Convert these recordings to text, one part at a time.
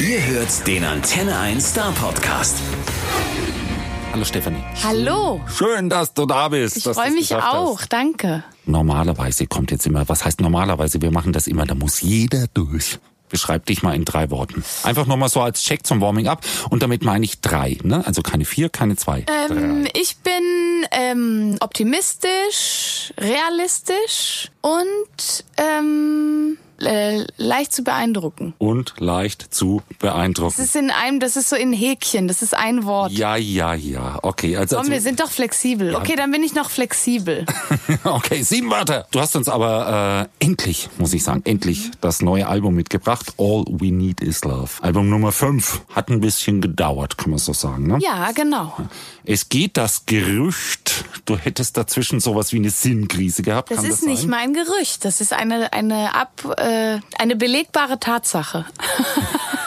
Ihr hört den Antenne 1 Star Podcast. Hallo Stefanie. Hallo. Schön, dass du da bist. Ich freue mich auch, Hast. danke. Normalerweise kommt jetzt immer, was heißt normalerweise? Wir machen das immer, da muss jeder durch. Beschreib dich mal in drei Worten. Einfach nur mal so als Check zum Warming up. Und damit meine ich drei, ne? Also keine vier, keine zwei. Ähm, ich bin ähm, optimistisch, realistisch und ähm, äh, leicht zu beeindrucken. Und leicht zu Das beeindrucken. ist in einem, das ist so in Häkchen, das ist ein Wort. Ja, ja, ja. Okay, also, Komm, also wir sind doch flexibel. Okay, dann bin ich noch flexibel. okay, sieben Wörter. Du hast uns aber äh, endlich, muss ich sagen, endlich das neue Album mitgebracht. All We Need Is Love. Album Nummer fünf. Hat ein bisschen gedauert, kann man so sagen, ne? Ja, genau. Es geht das Gerücht, du hättest dazwischen sowas wie eine Sinnkrise gehabt. Das ist das nicht mein Gerücht. Das ist eine eine ab äh, eine belegbare Tatsache.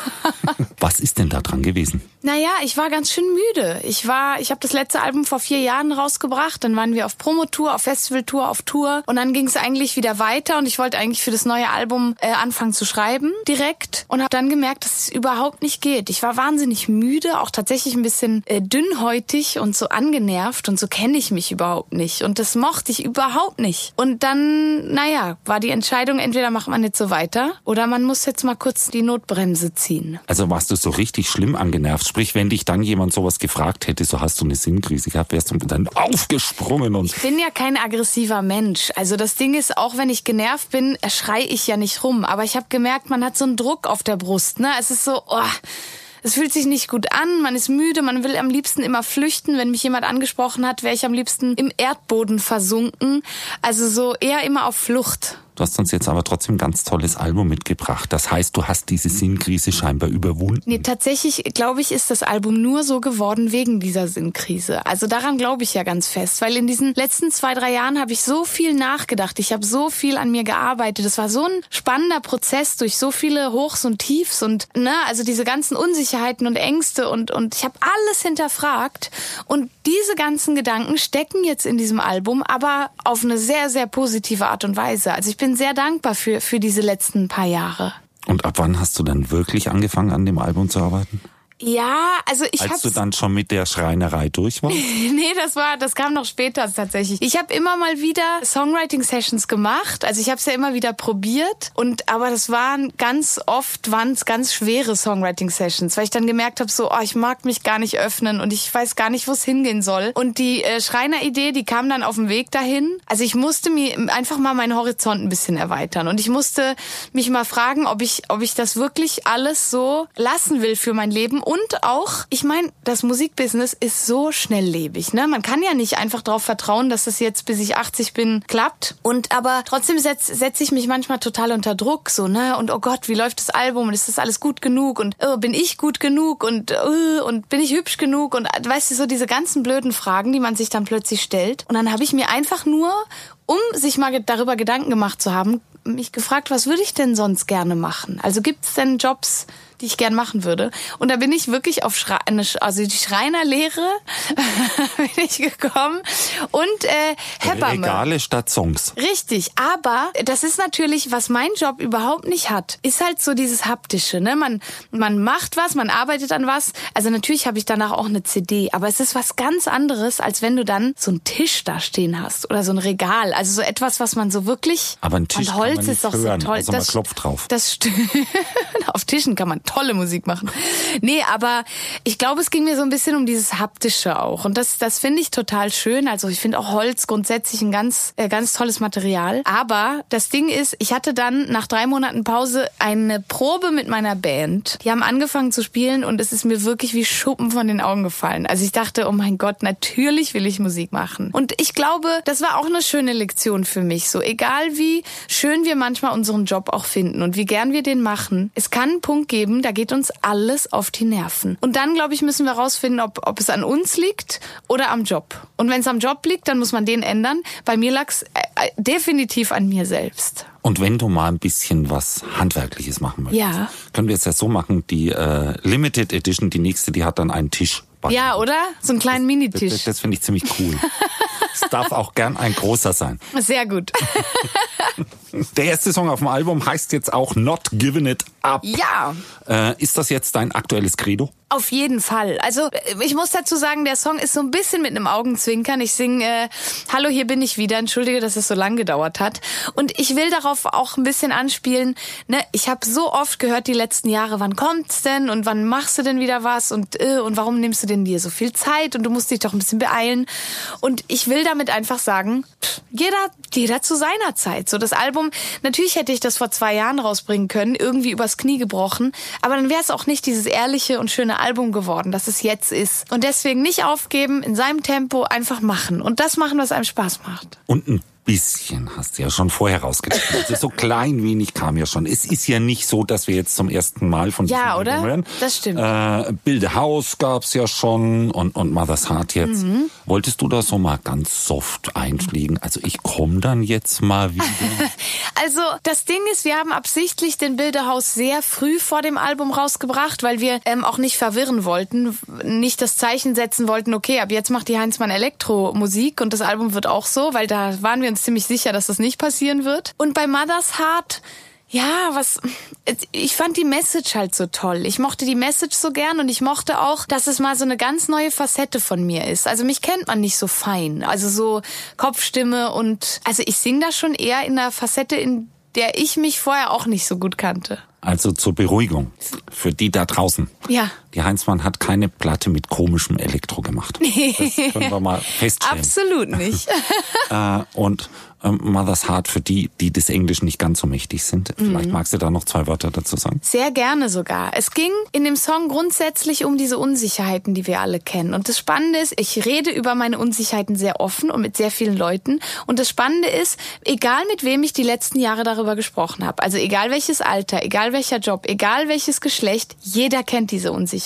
Was ist denn da dran gewesen? Naja, ich war ganz schön müde. Ich war, ich habe das letzte Album vor vier Jahren rausgebracht. Dann waren wir auf Promotour, auf Festivaltour, auf Tour. Und dann ging es eigentlich wieder weiter. Und ich wollte eigentlich für das neue Album äh, anfangen zu schreiben direkt. Und habe dann gemerkt, dass es überhaupt nicht geht. Ich war wahnsinnig müde, auch tatsächlich ein bisschen äh, dünnhäutig und so angenervt. Und so kenne ich mich überhaupt nicht. Und das mochte ich überhaupt nicht. Und dann, naja, war die Entscheidung, entweder macht man jetzt so weiter oder man muss jetzt mal kurz die Notbremse ziehen. Also warst du so richtig schlimm angenervt? Sprich, wenn dich dann jemand sowas gefragt hätte, so hast du eine Sinnkrise gehabt, wärst du dann aufgesprungen und Ich bin ja kein aggressiver Mensch. Also das Ding ist, auch wenn ich genervt bin, schrei ich ja nicht rum. Aber ich habe gemerkt, man hat so einen Druck auf der Brust. Ne? Es ist so, oh, es fühlt sich nicht gut an, man ist müde, man will am liebsten immer flüchten. Wenn mich jemand angesprochen hat, wäre ich am liebsten im Erdboden versunken. Also so eher immer auf Flucht. Du hast uns jetzt aber trotzdem ein ganz tolles Album mitgebracht. Das heißt, du hast diese Sinnkrise scheinbar überwunden. Nee, tatsächlich, glaube ich, ist das Album nur so geworden wegen dieser Sinnkrise. Also daran glaube ich ja ganz fest, weil in diesen letzten zwei, drei Jahren habe ich so viel nachgedacht. Ich habe so viel an mir gearbeitet. Das war so ein spannender Prozess durch so viele Hochs und Tiefs und, ne, also diese ganzen Unsicherheiten und Ängste und, und ich habe alles hinterfragt. Und diese ganzen Gedanken stecken jetzt in diesem Album, aber auf eine sehr, sehr positive Art und Weise. Also ich bin sehr dankbar für, für diese letzten paar Jahre. Und ab wann hast du dann wirklich angefangen, an dem Album zu arbeiten? Ja, also ich Als du dann schon mit der Schreinerei durch warst? Nee, das war, das kam noch später tatsächlich. Ich habe immer mal wieder Songwriting-Sessions gemacht. Also ich habe es ja immer wieder probiert. Und aber das waren ganz oft waren's ganz schwere Songwriting-Sessions, weil ich dann gemerkt habe, so, oh, ich mag mich gar nicht öffnen und ich weiß gar nicht, wo es hingehen soll. Und die äh, Schreiner-Idee, die kam dann auf dem Weg dahin. Also ich musste mir einfach mal meinen Horizont ein bisschen erweitern und ich musste mich mal fragen, ob ich, ob ich das wirklich alles so lassen will für mein Leben und auch, ich meine, das Musikbusiness ist so schnelllebig, ne? Man kann ja nicht einfach darauf vertrauen, dass das jetzt bis ich 80 bin klappt. Und aber trotzdem setze setz ich mich manchmal total unter Druck, so, ne? Und oh Gott, wie läuft das Album? Und ist das alles gut genug? Und oh, bin ich gut genug? Und oh, und bin ich hübsch genug? Und weißt du, so diese ganzen blöden Fragen, die man sich dann plötzlich stellt. Und dann habe ich mir einfach nur, um sich mal darüber Gedanken gemacht zu haben, mich gefragt, was würde ich denn sonst gerne machen? Also gibt's denn Jobs, die ich gern machen würde? Und da bin ich wirklich auf Schrei eine, Sch- also die Schreinerlehre bin ich gekommen und äh, Hebamme. Regale statt Songs. Richtig, aber das ist natürlich, was mein Job überhaupt nicht hat, ist halt so dieses haptische, ne? Man man macht was, man arbeitet an was. Also natürlich habe ich danach auch eine CD, aber es ist was ganz anderes, als wenn du dann so einen Tisch da stehen hast oder so ein Regal, also so etwas, was man so wirklich Aber ein Tisch und kann Holz man nicht ist doch hören, so toll. außer man klopft drauf. Das stimmt. Auf Tischen kann man tolle Musik machen. Nee, aber ich glaube, es ging mir so ein bisschen um dieses haptische auch und das das finde ich total schön. Also ich finde auch Holz grundsätzlich ein ganz äh, ganz tolles Material, aber das Ding ist, ich hatte dann nach drei Monaten Pause eine Probe mit meiner Band. Die haben angefangen zu spielen und es ist mir wirklich wie Schuppen von den Augen gefallen. Also ich dachte, oh mein Gott, natürlich will ich Musik machen. Und ich glaube, das war auch eine schöne Lektion für mich. So egal wie schön wir manchmal unseren Job auch finden und wie gern wir den machen, es kann einen Punkt geben, da geht uns alles auf die Nerven. Und dann, glaube ich, müssen wir rausfinden, ob, ob es an uns liegt oder am Job. Und wenn es am Job liegt, dann muss man den ändern. Bei mir lag es äh, äh, definitiv an mir selbst. Und wenn du mal ein bisschen was Handwerkliches machen möchtest, Ja. können wir es ja so machen, die äh, Limited Edition, die nächste, die hat dann einen Tisch. Ja, oder? So einen kleinen Das, Minitisch. das finde ich ziemlich cool. es darf auch gern ein großer sein. Sehr gut. Der erste Song auf dem Album heißt jetzt auch Not Giving It ab. Ja. Äh, ist das jetzt dein aktuelles Credo? Auf jeden Fall. Also ich muss dazu sagen, der Song ist so ein bisschen mit einem Augenzwinkern. Ich singe äh, Hallo, hier bin ich wieder. Entschuldige, dass es so lang gedauert hat. Und ich will darauf auch ein bisschen anspielen. Ne, ich habe so oft gehört die letzten Jahre, wann kommt's denn und wann machst du denn wieder was und äh, und warum nimmst du denn dir so viel Zeit und du musst dich doch ein bisschen beeilen. Und ich will damit einfach sagen, jeder jeder zu seiner Zeit. So das Album. Natürlich hätte ich das vor zwei Jahren rausbringen können, irgendwie übers Knie gebrochen, aber dann wäre es auch nicht dieses ehrliche und schöne Album geworden, das es jetzt ist. Und deswegen nicht aufgeben, in seinem Tempo einfach machen. Und das machen, was einem Spaß macht. Und ein bisschen hast du ja schon vorher rausgefunden. Also so klein wenig kam ja schon. Es ist ja nicht so, dass wir jetzt zum ersten Mal von Ja, diesem oder? Album hören. Das stimmt. Äh, Bilde Haus gab's ja schon und, und Mother's Heart jetzt. Mhm. Wolltest du da so mal ganz soft einfliegen? Also ich komme dann jetzt mal wieder. Also das Ding ist, wir haben absichtlich den Bilderhaus sehr früh vor dem Album rausgebracht, weil wir ähm, auch nicht verwirren wollten, nicht das Zeichen setzen wollten, okay, ab jetzt macht die Heinzmann Elektromusik und das Album wird auch so, weil da waren wir uns ziemlich sicher, dass das nicht passieren wird. Und bei Mother's Heart ja, was ich fand die Message halt so toll. Ich mochte die Message so gern und ich mochte auch, dass es mal so eine ganz neue Facette von mir ist. Also mich kennt man nicht so fein, also so Kopfstimme und also ich sing da schon eher in einer Facette, in der ich mich vorher auch nicht so gut kannte. Also zur Beruhigung für die da draußen. Ja. Die Heinzmann hat keine Platte mit komischem Elektro gemacht. Das können wir mal feststellen. Absolut nicht. Äh, und ähm, Mother's Heart für die, die des Englischen nicht ganz so mächtig sind. Vielleicht Mhm. magst du da noch zwei Wörter dazu sagen. Sehr gerne sogar. Es ging in dem Song grundsätzlich um diese Unsicherheiten, die wir alle kennen. Und das Spannende ist, ich rede über meine Unsicherheiten sehr offen und mit sehr vielen Leuten. Und das Spannende ist, egal mit wem ich die letzten Jahre darüber gesprochen habe, also egal welches Alter, egal welcher Job, egal welches Geschlecht, jeder kennt diese Unsicherheiten.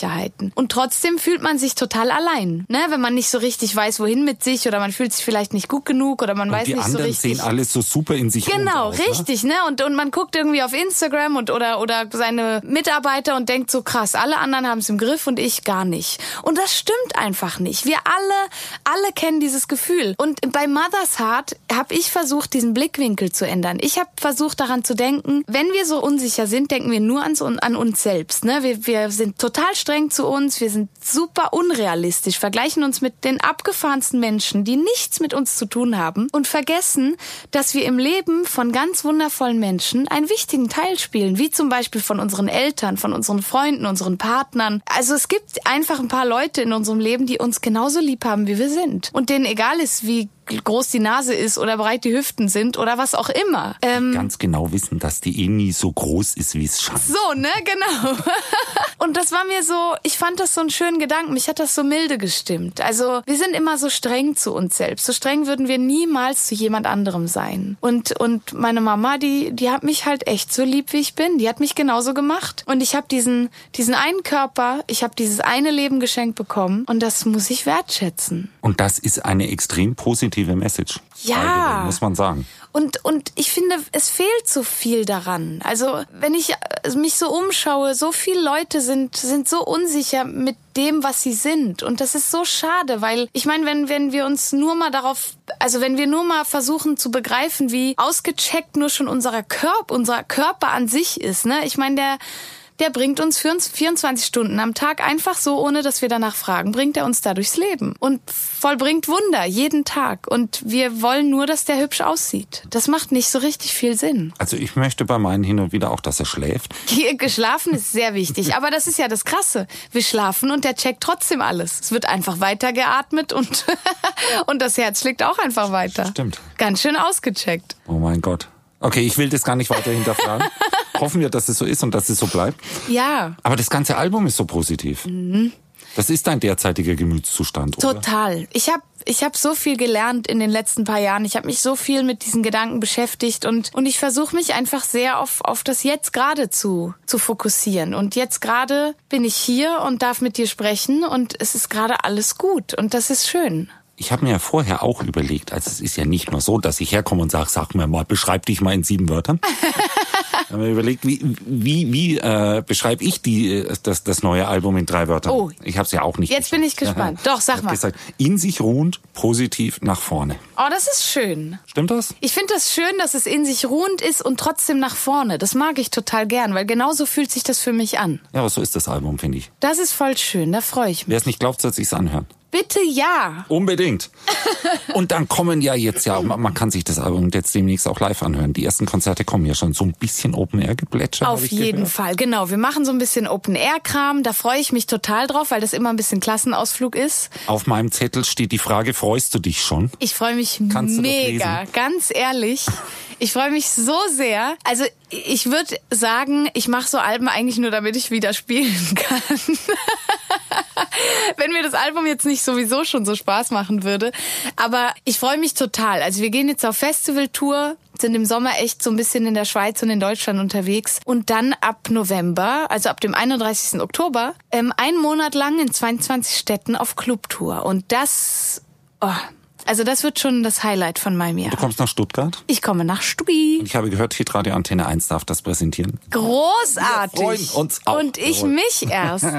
Und trotzdem fühlt man sich total allein, ne? wenn man nicht so richtig weiß, wohin mit sich oder man fühlt sich vielleicht nicht gut genug oder man Und weiß die nicht so anderen richtig. sehen alles so super in sich Genau, aus, ne? richtig, ne? Und, und man guckt irgendwie auf Instagram und oder oder seine Mitarbeiter und denkt so krass, alle anderen haben es im Griff und ich gar nicht. Und das stimmt einfach nicht. Wir alle, alle kennen dieses Gefühl. Und bei Mother's Heart habe ich versucht, diesen Blickwinkel zu ändern. Ich habe versucht, daran zu denken, wenn wir so unsicher sind, denken wir nur an, so- an uns selbst. Ne? Wir, wir sind total streng zu uns, wir sind super unrealistisch, vergleichen uns mit den abgefahrensten Menschen, die nichts mit uns zu tun haben und vergessen, dass wir im Leben von ganz wundervollen Menschen einen wichtigen Teil spielen, wie zum Beispiel von unseren Eltern, von unseren Freunden, unseren Partnern. Also es gibt einfach ein paar Leute in unserem Leben, die uns genauso lieb haben, wie wir sind und denen egal ist, wie groß die Nase ist oder breit die Hüften sind oder was auch immer. Ähm, Ganz genau wissen, dass die eh nie so groß ist, wie es scheint. so, ne, genau. Und das war mir so, ich fand das so einen schönen Gedanken. Mich hat das so milde gestimmt. Also wir sind immer so streng zu uns selbst. So streng würden wir niemals zu jemand anderem sein. Und und meine Mama, die die hat mich halt echt so lieb, wie ich bin. Die hat mich genauso gemacht. Und ich habe diesen diesen einen Körper, ich habe dieses eine Leben geschenkt bekommen. Und das muss ich wertschätzen. Und das ist eine extrem positive Message. Ja. Muss man sagen. Und, und ich finde, es fehlt so viel daran. Also, wenn ich äh, mich so umschaue, so viele Leute sind, sind so unsicher mit dem, was sie sind. Und das ist so schade, weil ich meine, wenn, wenn wir uns nur mal darauf, also wenn wir nur mal versuchen zu begreifen, wie ausgecheckt nur schon unser Körper, unser Körper an sich ist, ne? Ich meine, der, der bringt uns für uns 24 Stunden am Tag einfach so, ohne dass wir danach fragen, bringt er uns da durchs Leben und vollbringt Wunder jeden Tag. Und wir wollen nur, dass der hübsch aussieht. Das macht nicht so richtig viel Sinn. Also ich möchte bei meinen hin und wieder auch, dass er schläft. Hier, Geschlafen ist sehr wichtig, aber das ist ja das Krasse. Wir schlafen und der checkt trotzdem alles. Es wird einfach weiter geatmet und, und das Herz schlägt auch einfach weiter. Stimmt. Ganz schön ausgecheckt. Oh mein Gott. Okay, ich will das gar nicht weiter hinterfragen. Hoffen wir, dass es so ist und dass es so bleibt. Ja, Aber das ganze Album ist so positiv. Das ist dein derzeitiger Gemütszustand, oder? Total. Ich habe ich hab so viel gelernt in den letzten paar Jahren. Ich habe mich so viel mit diesen Gedanken beschäftigt und, und ich versuche mich einfach sehr auf, auf das Jetzt gerade zu, zu fokussieren. Und jetzt gerade bin ich hier und darf mit dir sprechen und es ist gerade alles gut und das ist schön. Ich habe mir ja vorher auch überlegt, also es ist ja nicht nur so, dass ich herkomme und sage, sag mir mal, beschreib dich mal in sieben Wörtern. Ich habe mir überlegt, wie, wie, wie äh, beschreibe ich die, äh, das, das neue Album in drei Wörtern? Oh. Ich habe es ja auch nicht. Jetzt bin ich geschafft. gespannt. Doch, sag mal. Gesagt, in sich ruhend, positiv nach vorne. Oh, das ist schön. Stimmt das? Ich finde das schön, dass es in sich ruhend ist und trotzdem nach vorne. Das mag ich total gern, weil genauso fühlt sich das für mich an. Ja, aber so ist das Album, finde ich. Das ist voll schön, da freue ich mich. Wer es nicht glaubt, soll sich's anhören. Bitte ja. Unbedingt. Und dann kommen ja jetzt ja, man kann sich das Album jetzt demnächst auch live anhören. Die ersten Konzerte kommen ja schon so ein bisschen Open Air geplätschert. Auf jeden gehört. Fall, genau. Wir machen so ein bisschen Open-Air-Kram. Da freue ich mich total drauf, weil das immer ein bisschen Klassenausflug ist. Auf meinem Zettel steht die Frage, freust du dich schon? Ich freue mich Kannst mega, ganz ehrlich. Ich freue mich so sehr. Also ich würde sagen, ich mache so Alben eigentlich nur, damit ich wieder spielen kann. Wenn mir das Album jetzt nicht sowieso schon so Spaß machen würde. Aber ich freue mich total. Also wir gehen jetzt auf Festivaltour, sind im Sommer echt so ein bisschen in der Schweiz und in Deutschland unterwegs. Und dann ab November, also ab dem 31. Oktober, ähm, einen Monat lang in 22 Städten auf Clubtour. Und das, oh, also das wird schon das Highlight von meinem Jahr. Du kommst nach Stuttgart. Ich komme nach Stuggi. Ich habe gehört, Hitradio Antenne 1 darf das präsentieren. Großartig. Wir freuen uns auch. Und ich Jawohl. mich erst.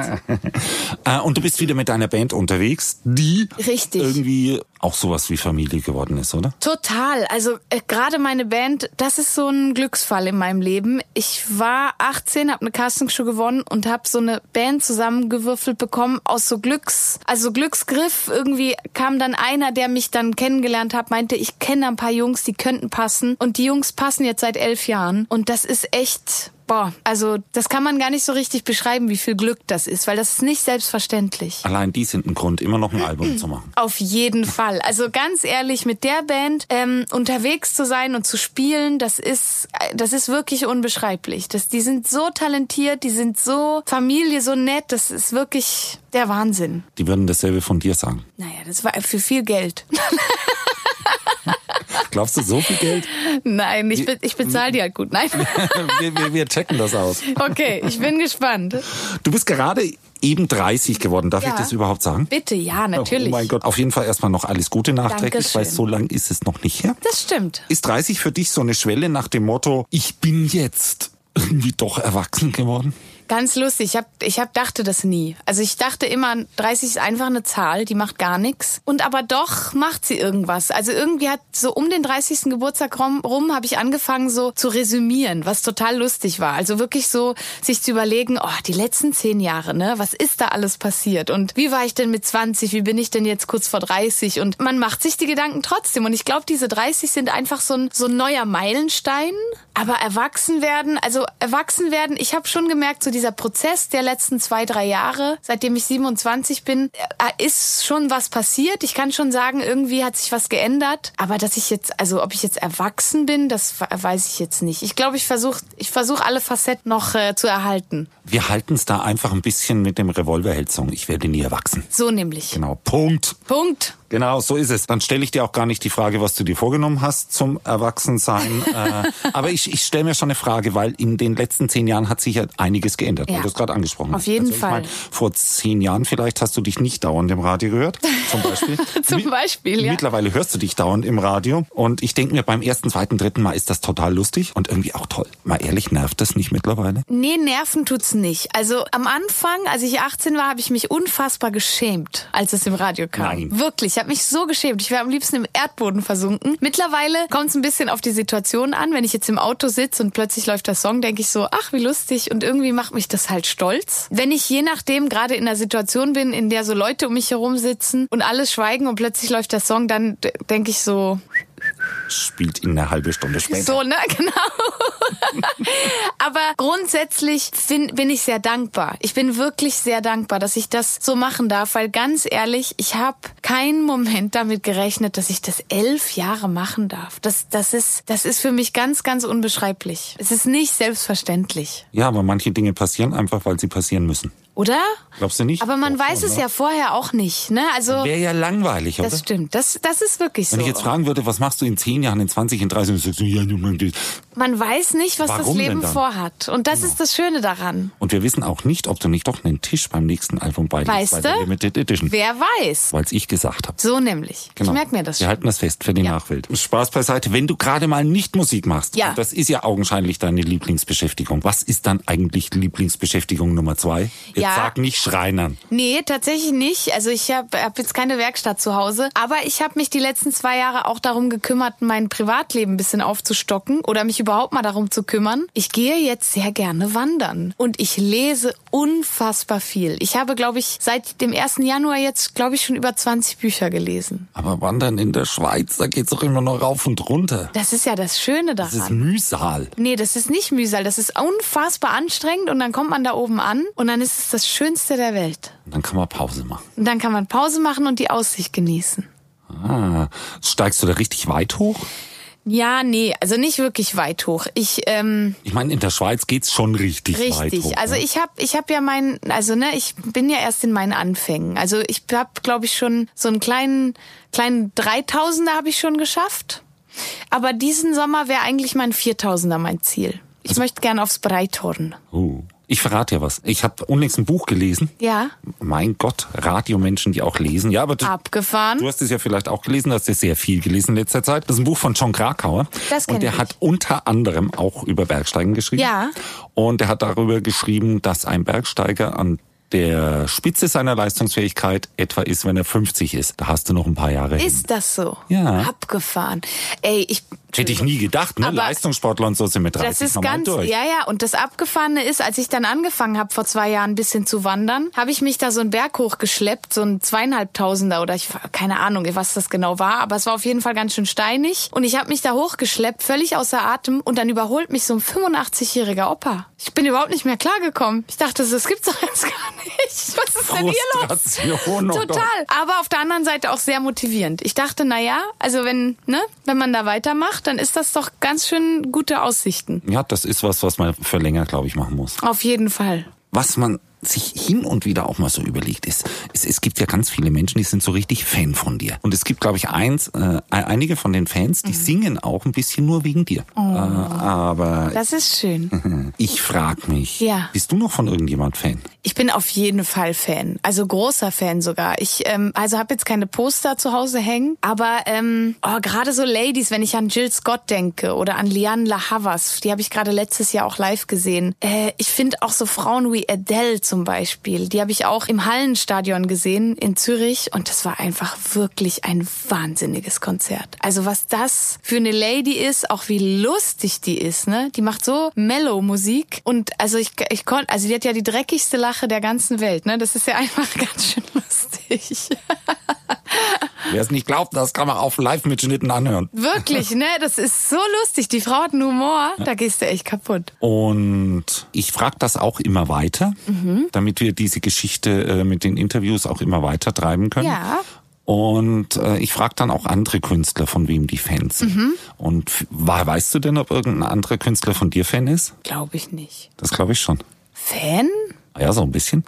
Äh, und du bist wieder mit deiner Band unterwegs, die Richtig. irgendwie auch sowas wie Familie geworden ist, oder? Total. Also äh, gerade meine Band, das ist so ein Glücksfall in meinem Leben. Ich war 18, habe eine Castingshow gewonnen und habe so eine Band zusammengewürfelt bekommen aus so Glücks, also Glücksgriff. Irgendwie kam dann einer, der mich dann kennengelernt hat, meinte, ich kenne ein paar Jungs, die könnten passen. Und die Jungs passen jetzt seit elf Jahren. Und das ist echt Boah, also das kann man gar nicht so richtig beschreiben, wie viel Glück das ist, weil das ist nicht selbstverständlich. Allein die sind ein Grund, immer noch ein Album zu machen. Auf jeden Fall. Also ganz ehrlich, mit der Band ähm, unterwegs zu sein und zu spielen, das ist, äh, das ist wirklich unbeschreiblich. Das, die sind so talentiert, die sind so Familie, so nett. Das ist wirklich der Wahnsinn. Die würden dasselbe von dir sagen. Naja, das war für viel Geld. Glaubst du, so viel Geld? Nein, ich, be ich bezahle die halt gut. Nein. wir, wir, wir checken das aus. Okay, ich bin gespannt. Du bist gerade eben 30 geworden. Darf Ja. ich das überhaupt sagen? Bitte, ja, natürlich. Oh mein Gott. Auf jeden Fall erstmal noch alles Gute nachträglich, weil so lang ist es noch nicht her. Das stimmt. Ist 30 für dich so eine Schwelle nach dem Motto, ich bin jetzt irgendwie doch erwachsen geworden? Ganz lustig. Ich hab, ich hab dachte das nie. Also ich dachte immer, 30 ist einfach eine Zahl, die macht gar nichts. Und aber doch macht sie irgendwas. Also irgendwie hat so um den 30. Geburtstag rum, rum habe ich angefangen so zu resümieren, was total lustig war. Also wirklich so sich zu überlegen, oh, die letzten zehn Jahre, ne, was ist da alles passiert? Und wie war ich denn mit 20? Wie bin ich denn jetzt kurz vor 30? Und man macht sich die Gedanken trotzdem. Und ich glaube, diese 30 sind einfach so ein, so ein neuer Meilenstein. Aber erwachsen werden, also erwachsen werden, ich habe schon gemerkt, so dieser Prozess der letzten zwei, drei Jahre, seitdem ich 27 bin, äh, ist schon was passiert. Ich kann schon sagen, irgendwie hat sich was geändert. Aber dass ich jetzt, also ob ich jetzt erwachsen bin, das weiß ich jetzt nicht. Ich glaube, ich versuche ich versuch alle Facetten noch äh, zu erhalten. Wir halten es da einfach ein bisschen mit dem Revolverheld-Song. Ich werde nie erwachsen. So nämlich. Genau. Punkt. Punkt. Genau, so ist es. Dann stelle ich dir auch gar nicht die Frage, was du dir vorgenommen hast zum Erwachsensein. äh, aber ich, ich stelle mir schon eine Frage, weil in den letzten zehn Jahren hat sich ja einiges geändert, Ja. du es gerade angesprochen Auf hast. jeden also Fall. Mein, vor zehn Jahren vielleicht hast du dich nicht dauernd im Radio gehört, zum Beispiel. Zum Beispiel, ja. Mittlerweile hörst du dich dauernd im Radio und ich denke mir, beim ersten, zweiten, dritten Mal ist das total lustig und irgendwie auch toll. Mal ehrlich, nervt das nicht mittlerweile? Nee, nerven tut's nicht. Also am Anfang, als ich 18 war, habe ich mich unfassbar geschämt, als es im Radio kam. Nein. Wirklich, ich habe mich so geschämt. Ich wäre am liebsten im Erdboden versunken. Mittlerweile kommt es ein bisschen auf die Situation an. Wenn ich jetzt im Auto sitze und plötzlich läuft der Song, denke ich so, ach, wie lustig. Und irgendwie macht mich das halt stolz. Wenn ich je nachdem gerade in einer Situation bin, in der so Leute um mich herum sitzen und alles schweigen und plötzlich läuft der Song, dann denke ich so, Spielt in eine halbe Stunde später. so, ne? Genau. Aber grundsätzlich bin, bin ich sehr dankbar. Ich bin wirklich sehr dankbar, dass ich das so machen darf, weil ganz ehrlich, ich habe keinen Moment damit gerechnet, dass ich das elf Jahre machen darf. Das, das, ist, das ist für mich ganz, ganz unbeschreiblich. Es ist nicht selbstverständlich. Ja, aber manche Dinge passieren einfach, weil sie passieren müssen. Oder? Glaubst du nicht? Aber man Doch, weiß schon, es ne? ja vorher auch nicht. Ne? Also Wäre ja langweilig, oder? das stimmt. Das, das ist wirklich so. Wenn ich jetzt fragen würde, was machst du in 10 Jahren, in 20, in 30, dann sagst du, ja, du Man weiß nicht, was Warum das Leben vorhat. Und das ist das Schöne daran. Und wir wissen auch nicht, ob du nicht doch einen Tisch beim nächsten Album beilegst Weißt bei der du? Limited Edition. Wer weiß. Weil es ich gesagt habe. So nämlich. Genau. Ich merke mir das Wir schon. halten das fest für die Ja. Nachwelt. Spaß beiseite. Wenn du gerade mal nicht Musik machst, Ja. das ist ja augenscheinlich deine Lieblingsbeschäftigung. Was ist dann eigentlich Lieblingsbeschäftigung Nummer zwei? Jetzt Ja. sag nicht Schreinern. Nee, tatsächlich nicht. Also ich habe hab jetzt keine Werkstatt zu Hause. Aber ich habe mich die letzten zwei Jahre auch darum gekümmert, mein Privatleben ein bisschen aufzustocken oder mich überhaupt mal darum zu kümmern. Ich gehe jetzt sehr gerne wandern und ich lese unfassbar viel. Ich habe, glaube ich, seit dem 1. Januar jetzt, glaube ich, schon über 20 Bücher gelesen. Aber Wandern in der Schweiz, da geht's doch immer noch rauf und runter. Das ist ja das Schöne Das ist daran. Mühsal. Nee, das ist nicht Mühsal. Das ist unfassbar anstrengend und dann kommt man da oben an und dann ist es das Schönste der Welt. Und dann kann man Pause machen. Und dann kann man Pause machen und die Aussicht genießen. Ah, steigst du da richtig weit hoch? Ja, nee, also nicht wirklich weit hoch. Ich ähm, Ich meine, in der Schweiz geht's schon richtig, weit hoch. richtig. Also ne? ich habe ich hab ja mein also ne, ich bin ja erst in meinen Anfängen. Also ich habe glaube ich schon so einen kleinen kleinen 3000er habe ich schon geschafft. Aber diesen Sommer wäre eigentlich mein 4000er mein Ziel. Ich Also möchte gerne aufs Breithorn. Oh. Ich verrate dir was. Ich habe unlängst ein Buch gelesen. Ja, Mein Gott, Radiomenschen, die auch lesen. Ja, aber du, abgefahren. du hast es ja vielleicht auch gelesen, du hast es sehr viel gelesen in letzter Zeit. Das ist ein Buch von John Krakauer. Das kenn Und der ich. hat unter anderem auch über Bergsteigen geschrieben. Ja. Und er hat darüber geschrieben, dass ein Bergsteiger an der Spitze seiner Leistungsfähigkeit etwa ist, wenn er 50 ist. Da hast du noch ein paar Jahre hin. Ist das so? Ja. Abgefahren. Ey, ich Hätte ich nie gedacht, ne? Aber Leistungssportler und so sind mit 30 Das ist ganz, durch. ja, ja. Und das Abgefahrene ist, als ich dann angefangen habe, vor zwei Jahren ein bisschen zu wandern, habe ich mich da so einen Berg hochgeschleppt, so ein zweieinhalbtausender oder ich keine Ahnung, was das genau war, aber es war auf jeden Fall ganz schön steinig. Und ich habe mich da hochgeschleppt, völlig außer Atem, und dann überholt mich so ein 85-jähriger Opa. Ich bin überhaupt nicht mehr klargekommen. Ich dachte, das gibt's doch jetzt gar nicht. Was ist denn hier los? Total. Aber auf der anderen Seite auch sehr motivierend. Ich dachte, na ja, also wenn, ne, wenn man da weitermacht, dann ist das doch ganz schön gute Aussichten. Ja, das ist was, was man für länger, glaube ich, machen muss. Auf jeden Fall. Was man sich hin und wieder auch mal so überlegt ist, es, es gibt ja ganz viele Menschen, die sind so richtig Fan von dir. Und es gibt, glaube ich, eins, äh, einige von den Fans, Mhm. die singen auch ein bisschen nur wegen dir. Oh. Äh, aber Das ist schön. ich frag mich, Ja. bist du noch von irgendjemand Fan? Ich bin auf jeden Fall Fan, also großer Fan sogar. Ich ähm, also habe jetzt keine Poster zu Hause hängen, aber ähm, oh, gerade so Ladies, wenn ich an Jill Scott denke oder an Liane La Havas, die habe ich gerade letztes Jahr auch live gesehen. Äh, ich finde auch so Frauen wie Adele zum Beispiel, die habe ich auch im Hallenstadion gesehen in Zürich und das war einfach wirklich ein wahnsinniges Konzert. Also was das für eine Lady ist, auch wie lustig die ist, ne? Die macht so Mellow Musik und also ich ich konnte, also die hat ja die dreckigste Lache der ganzen Welt, ne? Das ist ja einfach ganz schön lustig. Wer es nicht glaubt, das kann man auf Live-Mitschnitten anhören. Wirklich, ne? Das ist so lustig. Die Frau hat einen Humor, da gehst du echt kaputt. Und ich frage das auch immer weiter, Mhm. damit wir diese Geschichte äh, mit den Interviews auch immer weiter treiben können. Ja. Und äh, ich frage dann auch andere Künstler, von wem die Fans sind. Mhm. Und weißt du denn, ob irgendein anderer Künstler von dir Fan ist? Glaube ich nicht. Das glaube ich schon. Fan? Ja, so ein bisschen.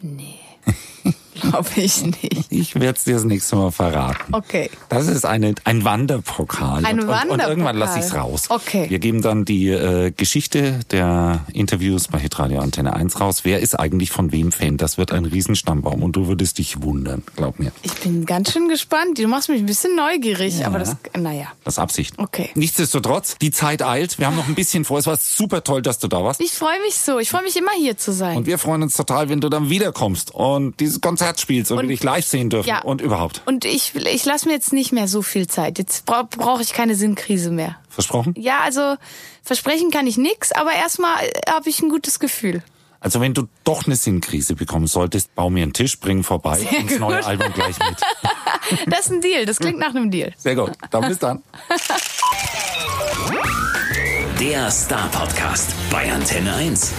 Glaube ich nicht. Ich werde es dir das nächste Mal verraten. Okay. Das ist eine, ein Wanderpokal. Ein und, und, und Wanderpokal. irgendwann lasse ich es raus. Okay. Wir geben dann die äh, Geschichte der Interviews bei Hitradio Antenne 1 raus. Wer ist eigentlich von wem Fan? Das wird ein Riesenstammbaum und du würdest dich wundern, glaub mir. Ich bin ganz schön gespannt. Du machst mich ein bisschen neugierig, aber das, naja. Das ist Absicht. Okay. Nichtsdestotrotz, die Zeit eilt. Wir haben noch ein bisschen vor. Es war super toll, dass du da warst. Ich freue mich so. Ich freue mich immer hier zu sein. Und wir freuen uns total, wenn du dann wiederkommst und dieses Konzert spielst und, Und- wir dich live sehen dürfen Ja. und überhaupt. Und ich, ich lasse mir jetzt nicht mehr so viel Zeit. Jetzt bra brauche ich keine Sinnkrise mehr. Versprochen? Ja, also versprechen kann ich nix, aber erstmal habe ich ein gutes Gefühl. Also wenn du doch eine Sinnkrise bekommen solltest, bau mir einen Tisch, bring vorbei Sehr und das neue. Album gleich mit. Das ist ein Deal. Das klingt nach einem Deal. Sehr gut. Dann bis dann. Der Star Podcast bei Antenne 1.